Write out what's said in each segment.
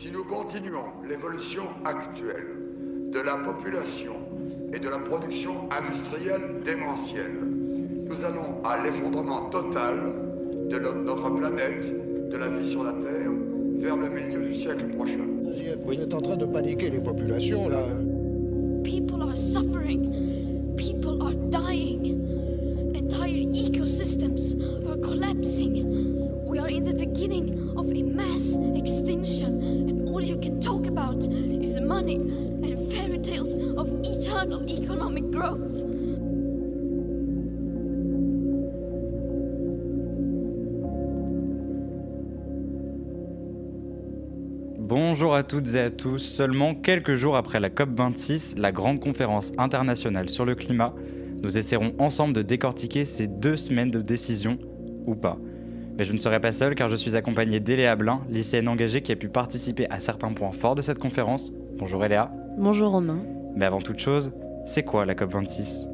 Si nous continuons l'évolution actuelle de la population et de la production industrielle démentielle, nous allons à l'effondrement total de notre planète, de la vie sur la Terre, vers le milieu du siècle prochain. Vous êtes en train de paniquer les populations, là. People are suffering. People are dying. Entire ecosystems are collapsing. We are in the beginning of a mass extinction, all you can talk about is money and fairy tales of eternal economic growth. Bonjour à toutes et à tous. Seulement quelques jours après la COP26, la grande conférence internationale sur le climat, nous essaierons ensemble de décortiquer ces deux semaines de décision, ou pas. Mais je ne serai pas seul car je suis accompagné d'Eléa Blin, lycéenne engagée qui a pu participer à certains points forts de cette conférence. Bonjour Eléa. Bonjour Romain. Mais avant toute chose, c'est quoi la COP26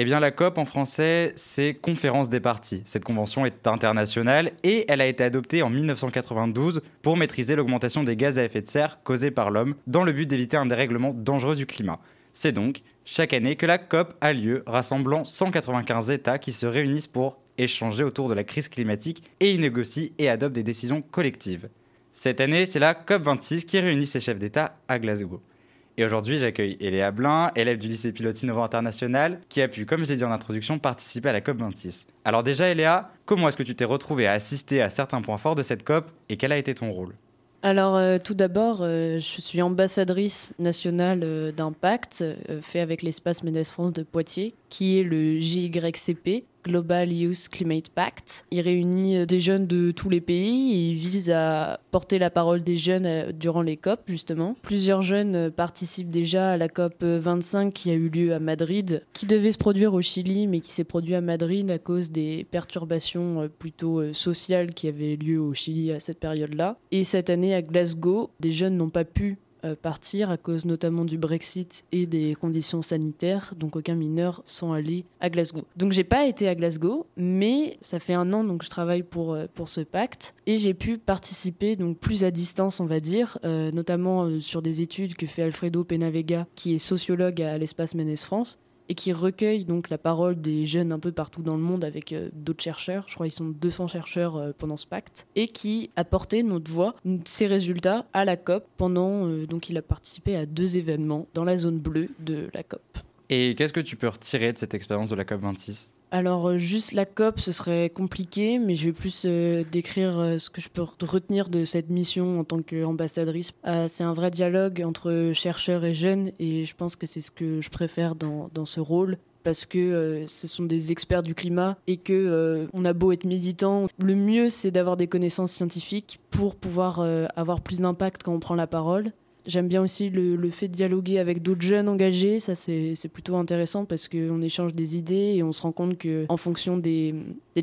Eh bien, la COP en français, c'est Conférence des parties. Cette convention est internationale et elle a été adoptée en 1992 pour maîtriser l'augmentation des gaz à effet de serre causés par l'homme dans le but d'éviter un dérèglement dangereux du climat. C'est donc chaque année que la COP a lieu, rassemblant 195 États qui se réunissent pour échanger autour de la crise climatique et y négocient et adoptent des décisions collectives. Cette année, c'est la COP26 qui réunit ces chefs d'État à Glasgow. Et aujourd'hui, j'accueille Eléa Blin, élève du lycée pilote innovant international, qui a pu, comme je l'ai dit en introduction, participer à la COP26. Alors déjà, Eléa, comment est-ce que tu t'es retrouvée à assister à certains points forts de cette COP et quel a été ton rôle? Alors euh, tout d'abord, euh, je suis ambassadrice nationale euh, d'un pacte fait avec l'espace Mendes France de Poitiers, qui est le JYCP, Global Youth Climate Pact. Il réunit des jeunes de tous les pays et il vise à porter la parole des jeunes durant les COP, justement. Plusieurs jeunes participent déjà à la COP 25 qui a eu lieu à Madrid, qui devait se produire au Chili, mais qui s'est produit à Madrid à cause des perturbations plutôt sociales qui avaient lieu au Chili à cette période-là. Et cette année, à Glasgow, des jeunes n'ont pas pu euh, partir à cause notamment du Brexit et des conditions sanitaires, donc aucun mineur sans aller à Glasgow. Donc j'ai pas été à Glasgow, mais ça fait un an donc je travaille pour, euh, pour ce pacte et j'ai pu participer donc plus à distance on va dire, euh, notamment sur des études que fait Alfredo Penavega qui est sociologue à l'espace Mendes France et qui recueille donc la parole des jeunes un peu partout dans le monde avec euh, d'autres chercheurs. Je crois qu'ils sont 200 chercheurs euh, pendant ce pacte et qui a porté notre voix, ses résultats à la COP pendant euh, donc il a participé à deux événements dans la zone bleue de la COP. Et qu'est-ce que tu peux retirer de cette expérience de la COP 26 alors euh, juste la COP, ce serait compliqué, mais je vais plus euh, décrire euh, ce que je peux retenir de cette mission en tant qu'ambassadrice. c'est un vrai dialogue entre chercheurs et jeunes, et je pense que c'est ce que je préfère dans, dans ce rôle parce que ce sont des experts du climat et que on a beau être militant, le mieux c'est d'avoir des connaissances scientifiques pour pouvoir avoir plus d'impact quand on prend la parole. J'aime bien aussi le, fait de dialoguer avec d'autres jeunes engagés. Ça, c'est plutôt intéressant parce qu'on échange des idées et on se rend compte qu'en fonction des,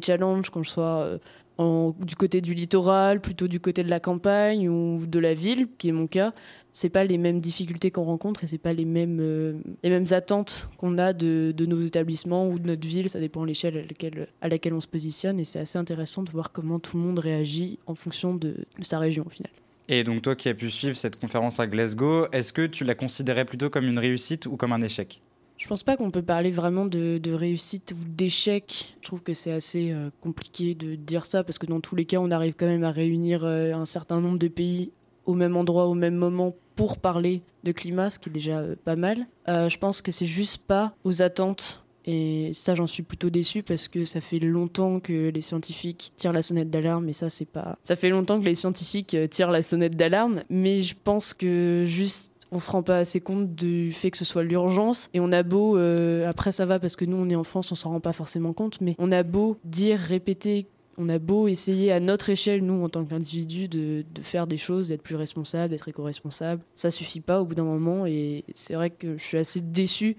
challenges, qu'on soit euh, en, du côté du littoral, plutôt du côté de la campagne ou de la ville, qui est mon cas, c'est pas les mêmes difficultés qu'on rencontre et c'est pas les mêmes, euh, les mêmes attentes qu'on a de, de, nos établissements ou de notre ville. Ça dépend de l'échelle à laquelle, à laquelle on se positionne et c'est assez intéressant de voir comment tout le monde réagit en fonction de sa région au final. Et donc toi qui as pu suivre cette conférence à Glasgow, est-ce que tu la considérais plutôt comme une réussite ou comme un échec? Je pense pas qu'on peut parler vraiment de, réussite ou d'échec. Je trouve que c'est assez euh, compliqué de dire ça parce que dans tous les cas, on arrive quand même à réunir euh, un certain nombre de pays au même endroit, au même moment pour parler de climat, ce qui est déjà euh, pas mal. je pense que c'est juste pas aux attentes et ça, j'en suis plutôt déçue parce que ça fait longtemps que les scientifiques tirent la sonnette d'alarme. Et ça, c'est pas. Ça fait longtemps que les scientifiques euh, tirent la sonnette d'alarme. Mais je pense que juste on se rend pas assez compte du fait que ce soit l'urgence et on a beau euh, après ça va parce que nous on est en France on s'en rend pas forcément compte mais on a beau dire répéter on a beau essayer à notre échelle, nous, en tant qu'individus, de, de, faire des choses, d'être plus responsable, d'être éco-responsable. Ça suffit pas au bout d'un moment et c'est vrai que je suis assez déçue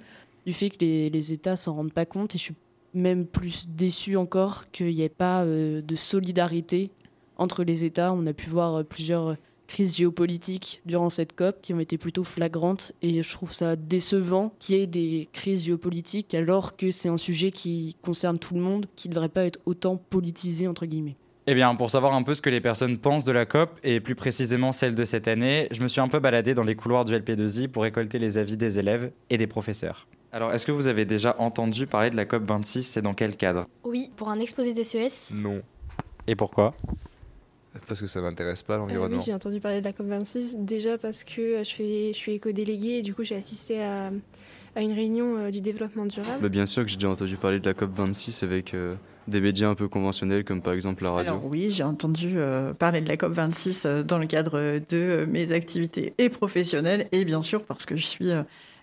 du fait que les, les États s'en rendent pas compte et je suis même plus déçue encore qu'il n'y ait pas euh, de solidarité entre les États. On a pu voir euh, plusieurs crises géopolitiques durant cette COP qui ont été plutôt flagrantes et je trouve ça décevant qu'il y ait des crises géopolitiques alors que c'est un sujet qui concerne tout le monde, qui ne devrait pas être autant politisé entre guillemets. Eh bien, pour savoir un peu ce que les personnes pensent de la COP, et plus précisément celle de cette année, je me suis un peu baladé dans les couloirs du LP2I pour récolter les avis des élèves et des professeurs. Alors, est-ce que vous avez déjà entendu parler de la COP 26 et dans quel cadre? Oui, pour un exposé des CES. Non. Et pourquoi? Parce que ça m'intéresse pas Euh, l'environnement. oui, j'ai entendu parler de la COP26, déjà parce que euh, je suis, je suis éco-déléguée et du coup j'ai assisté à, à une réunion euh, du développement durable. Bah, bien sûr que j'ai déjà entendu parler de la COP26 avec euh, des médias un peu conventionnels comme par exemple la radio. Alors oui, j'ai entendu euh, parler de la COP26 euh, dans le cadre de euh, mes activités et professionnelles et bien sûr parce que je suis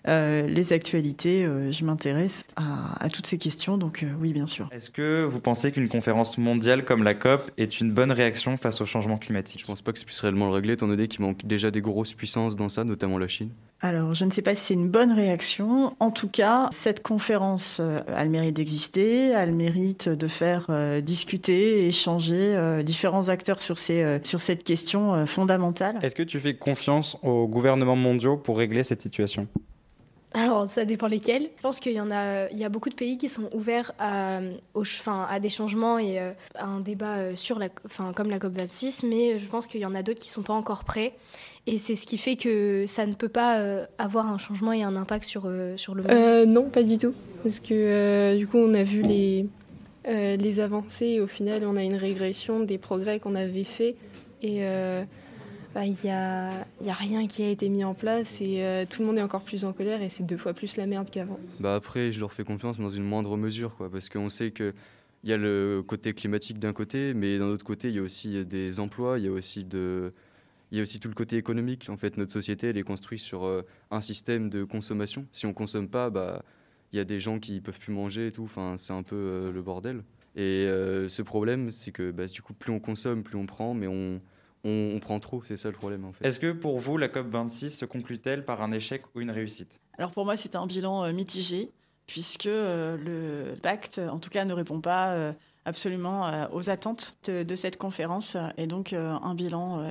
euh, les actualités, euh, je m'intéresse à, à toutes ces questions, donc euh, oui, bien sûr. Est-ce que vous pensez qu'une conférence mondiale comme la COP est une bonne réaction face au changement climatique? Je pense pas que ça puisse réellement le régler étant donné qu'il manque déjà des grosses puissances dans ça, notamment la Chine. Alors, je ne sais pas si c'est une bonne réaction. En tout cas, cette conférence a le mérite d'exister, a le mérite de faire euh, discuter, échanger euh, différents acteurs sur, ces, euh, sur cette question euh, fondamentale. Est-ce que tu fais confiance aux gouvernements mondiaux pour régler cette situation? Alors, ça dépend lesquels. Je pense qu'il y en a, il y a beaucoup de pays qui sont ouverts à, à des changements et euh, à un débat euh, sur la, enfin, comme la COP26, mais je pense qu'il y en a d'autres qui sont pas encore prêts. Et c'est ce qui fait que ça ne peut pas euh, avoir un changement et un impact sur, sur le monde. Non, pas du tout. Parce que du coup on a vu les, les avancées et au final on a une régression des progrès qu'on avait faits et bah, il n'y a, y a rien qui a été mis en place et euh, tout le monde est encore plus en colère et c'est deux fois plus la merde qu'avant. Bah après, je leur fais confiance mais dans une moindre mesure, quoi, parce qu'on sait que il y a le côté climatique d'un côté, mais d'un autre côté, il y a aussi des emplois, il y a aussi de il y a aussi tout le côté économique. En fait, notre société, elle est construite sur euh, un système de consommation. Si on consomme pas, bah, il y a des gens qui peuvent plus manger et tout. Enfin, c'est un peu euh, le bordel. Et ce problème, c'est que bah, du coup, plus on consomme, plus on prend, mais on, on, on prend trop. C'est ça le problème, en fait. Est-ce que pour vous, la COP26 se conclut-elle par un échec ou une réussite? Alors pour moi, c'est un bilan euh, mitigé, puisque euh, le pacte, en tout cas, ne répond pas euh, absolument euh, aux attentes de, de cette conférence, et donc euh, un, bilan, euh,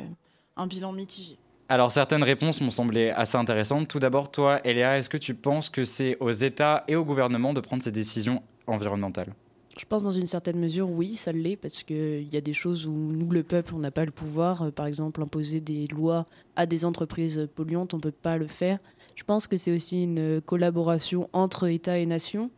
un bilan mitigé. Alors certaines réponses m'ont semblé assez intéressantes. Tout d'abord, toi, Eléa, est-ce que tu penses que c'est aux États et au gouvernement de prendre ces décisions environnementales? Je pense dans une certaine mesure, oui, ça l'est, parce qu'il y a des choses où nous, le peuple, on n'a pas le pouvoir. Euh, Par exemple, imposer des lois à des entreprises polluantes, on ne peut pas le faire. Je pense que c'est aussi une collaboration entre États et nations,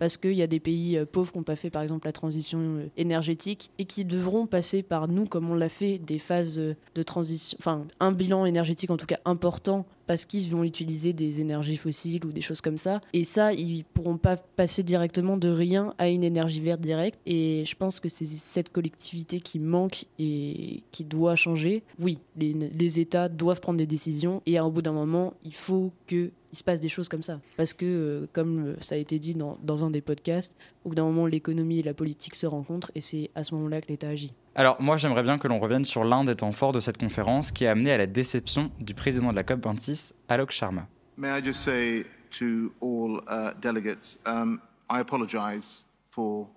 parce qu'il y a des pays euh, pauvres qui n'ont pas fait, par exemple, la transition euh, énergétique, et qui devront passer par nous, comme on l'a fait, des phases euh, de transition, enfin, un bilan énergétique en tout cas important parce qu'ils vont utiliser des énergies fossiles ou des choses comme ça. Et ça, ils pourront pas passer directement de rien à une énergie verte directe. Et je pense que c'est cette collectivité qui manque et qui doit changer. Oui, les, États doivent prendre des décisions et un bout d'un moment, il faut que il se passe des choses comme ça. Parce que, euh, comme euh, ça a été dit dans, dans un des podcasts, au bout d'un moment, l'économie et la politique se rencontrent et c'est à ce moment-là que l'État agit. Alors moi j'aimerais bien que l'on revienne sur l'un des temps forts de cette conférence qui a amené à la déception du président de la COP26, Alok Sharma. May I just say to all uh, delegates, um, I apologize for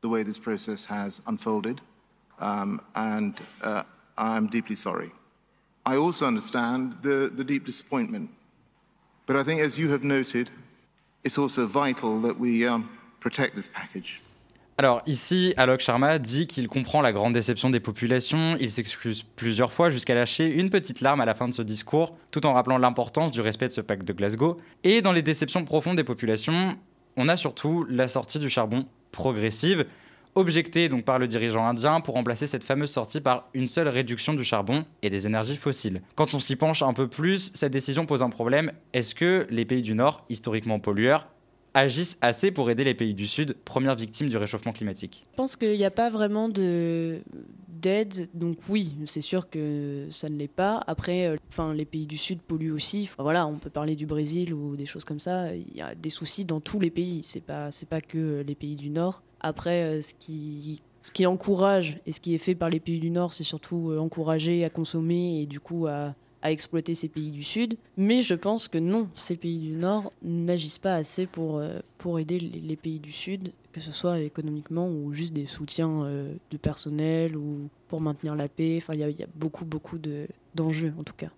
the way this process has unfolded, um, and uh, I'm deeply sorry. I also understand the, the deep disappointment, but I think, as you have noted, it's also vital that we um, protect this package. Alors ici, Alok Sharma dit qu'il comprend la grande déception des populations, il s'excuse plusieurs fois jusqu'à lâcher une petite larme à la fin de ce discours, tout en rappelant l'importance du respect de ce pacte de Glasgow. Et dans les déceptions profondes des populations, on a surtout la sortie du charbon progressive, objectée donc par le dirigeant indien pour remplacer cette fameuse sortie par une seule réduction du charbon et des énergies fossiles. Quand on s'y penche un peu plus, cette décision pose un problème. Est-ce que les pays du Nord, historiquement pollueurs, agissent assez pour aider les pays du Sud, premières victimes du réchauffement climatique Je pense qu'il n'y a pas vraiment de d'aide, donc oui, c'est sûr que ça ne l'est pas. Après, euh, enfin, les pays du Sud polluent aussi. Voilà, on peut parler du Brésil ou des choses comme ça. Il y a des soucis dans tous les pays. C'est pas, c'est pas que les pays du Nord. Après, euh, ce qui ce qui encourage et ce qui est fait par les pays du Nord, c'est surtout euh, encourager à consommer et du coup à, à exploiter ces pays du Sud. Mais je pense que non, ces pays du Nord n'agissent pas assez pour, euh, pour aider les, pays du Sud, que ce soit économiquement ou juste des soutiens euh, de personnel ou pour maintenir la paix. Enfin, il y, a- beaucoup, beaucoup de, d'enjeux en tout cas.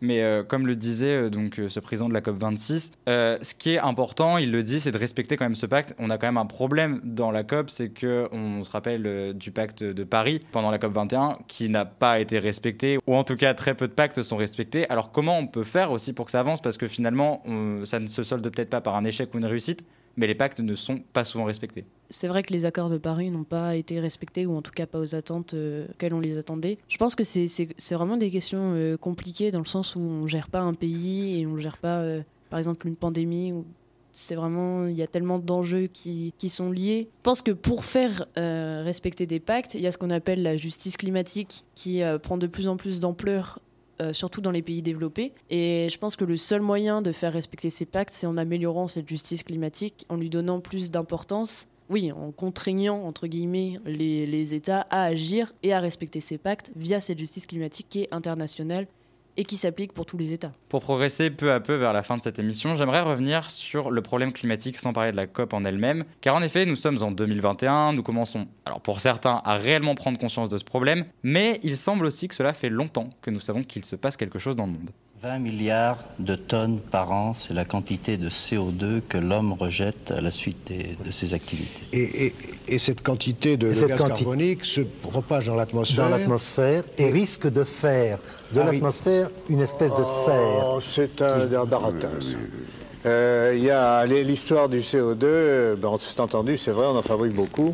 Mais euh, comme le disait euh, donc euh, ce président de la COP 26, ce qui est important, il le dit, c'est de respecter quand même ce pacte. On a quand même un problème dans la COP, c'est que on se rappelle du pacte de Paris pendant la COP 21 qui n'a pas été respecté, ou en tout cas très peu de pactes sont respectés. Alors comment on peut faire aussi pour que ça avance? Parce que finalement, ça ne se solde peut-être pas par un échec ou une réussite, mais les pactes ne sont pas souvent respectés. C'est vrai que les accords de Paris n'ont pas été respectés, ou en tout cas pas aux attentes euh, auxquelles on les attendait. Je pense que c'est vraiment des questions euh, compliquées dans le sens où on gère pas un pays et on gère pas, euh, par exemple, une pandémie. C'est vraiment, il y a tellement d'enjeux qui, qui, sont liés. Je pense que pour faire respecter des pactes, il y a ce qu'on appelle la justice climatique qui prend de plus en plus d'ampleur euh, surtout dans les pays développés. Et je pense que le seul moyen de faire respecter ces pactes, c'est en améliorant cette justice climatique, en lui donnant plus d'importance oui, en contraignant, entre guillemets, les, les, États à agir et à respecter ces pactes via cette justice climatique qui est internationale et qui s'applique pour tous les États. Pour progresser peu à peu vers la fin de cette émission, j'aimerais revenir sur le problème climatique sans parler de la COP en elle-même, car en effet, nous sommes en 2021, nous commençons, alors pour certains, à réellement prendre conscience de ce problème, mais il semble aussi que cela fait longtemps que nous savons qu'il se passe quelque chose dans le monde. 20 milliards de tonnes par an, c'est la quantité de CO2 que l'homme rejette à la suite de ses activités. Et, cette quantité de, gaz carbonique se propage dans l'atmosphère Dans l'atmosphère et risque de faire de ah l'atmosphère une espèce de serre. Oh, c'est un, baratin. Euh, il y a l'histoire du CO2, ben, c'est entendu, c'est vrai, on en fabrique beaucoup,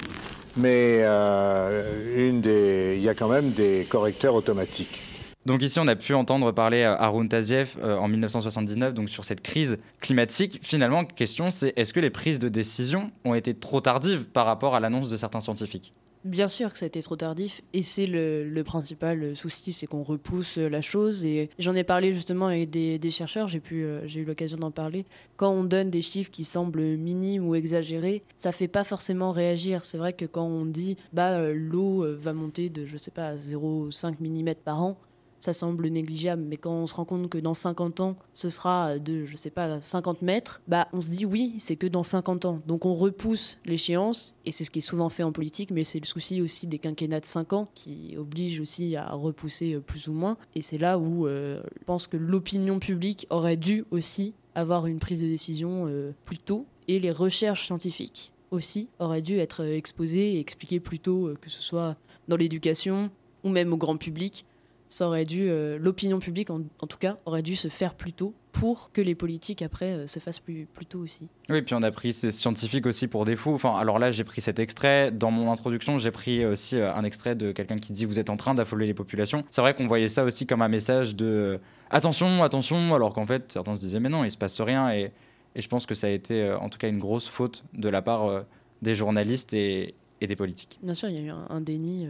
mais euh, il y a quand même des correcteurs automatiques. Donc ici, on a pu entendre parler à Arun Taziev euh, en 1979 donc sur cette crise climatique. Finalement, question, c'est est-ce que les prises de décision ont été trop tardives par rapport à l'annonce de certains scientifiques? Bien sûr que ça a été trop tardif et c'est le, principal souci, c'est qu'on repousse la chose et j'en ai parlé justement avec des, chercheurs, j'ai euh, eu l'occasion d'en parler. Quand on donne des chiffres qui semblent minimes ou exagérés, ça fait pas forcément réagir. C'est vrai que quand on dit bah euh, l'eau va monter de je sais pas 0,5 mm par an, ça semble négligeable, mais quand on se rend compte que dans 50 ans, ce sera de, je sais pas, 50 mètres, bah on se dit oui, c'est que dans 50 ans. Donc on repousse l'échéance, et c'est ce qui est souvent fait en politique, mais c'est le souci aussi des quinquennats de 5 ans qui oblige aussi à repousser euh, plus ou moins. Et c'est là où euh, je pense que l'opinion publique aurait dû aussi avoir une prise de décision euh, plus tôt, et les recherches scientifiques aussi auraient dû être exposées et expliquées plus tôt, que ce soit dans l'éducation ou même au grand public ça aurait dû, euh, l'opinion publique en, tout cas, aurait dû se faire plus tôt pour que les politiques après euh, se fassent plus, plus tôt aussi. Oui, puis on a pris ces scientifiques aussi pour des fous. Enfin, alors là, j'ai pris cet extrait. Dans mon introduction, j'ai pris aussi euh, un extrait de quelqu'un qui dit Vous êtes en train d'affoler les populations. C'est vrai qu'on voyait ça aussi comme un message de attention, attention, alors qu'en fait, certains se disaient Mais non, il se passe rien. Et, et je pense que ça a été en tout cas une grosse faute de la part des journalistes et, et, des politiques. Bien sûr, il y a eu un, un déni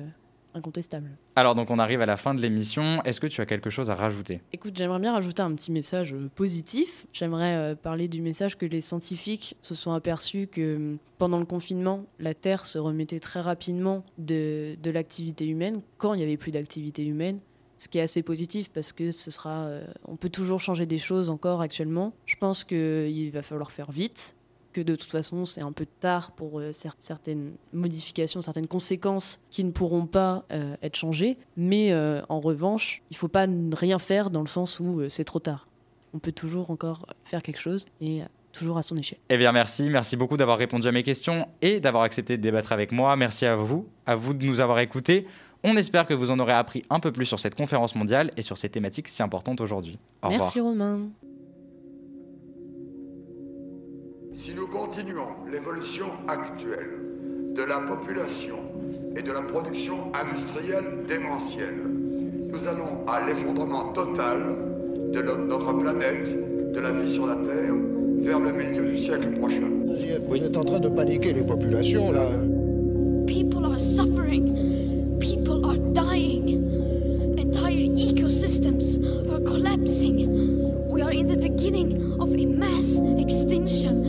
incontestable. Alors donc on arrive à la fin de l'émission. Est-ce que tu as quelque chose à rajouter? Écoute, j'aimerais bien rajouter un petit message euh, positif. J'aimerais euh, parler du message que les scientifiques se sont aperçus que hum, pendant le confinement, la Terre se remettait très rapidement de, de l'activité humaine quand il n'y avait plus d'activité humaine. Ce qui est assez positif parce que ce sera, euh, on peut toujours changer des choses encore actuellement. Je pense qu'il va falloir faire vite que de toute façon c'est un peu tard pour euh, certaines modifications, certaines conséquences qui ne pourront pas euh, être changées. Mais euh, en revanche, il ne faut pas rien faire dans le sens où c'est trop tard. On peut toujours encore faire quelque chose et toujours à son échelle. Eh bien merci, merci beaucoup d'avoir répondu à mes questions et d'avoir accepté de débattre avec moi. Merci à vous, à vous de nous avoir écoutés. On espère que vous en aurez appris un peu plus sur cette conférence mondiale et sur ces thématiques si importantes aujourd'hui. Merci Romain. Si nous continuons l'évolution actuelle de la population et de la production industrielle démentielle, nous allons à l'effondrement total de notre planète, de la vie sur la Terre, vers le milieu du siècle prochain. Vous êtes en train de paniquer les populations, là. People are suffering. People are dying. Entire ecosystems are collapsing. We are in the beginning of a mass extinction.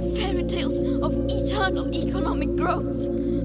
Talk about is money and fairy tales of eternal economic growth.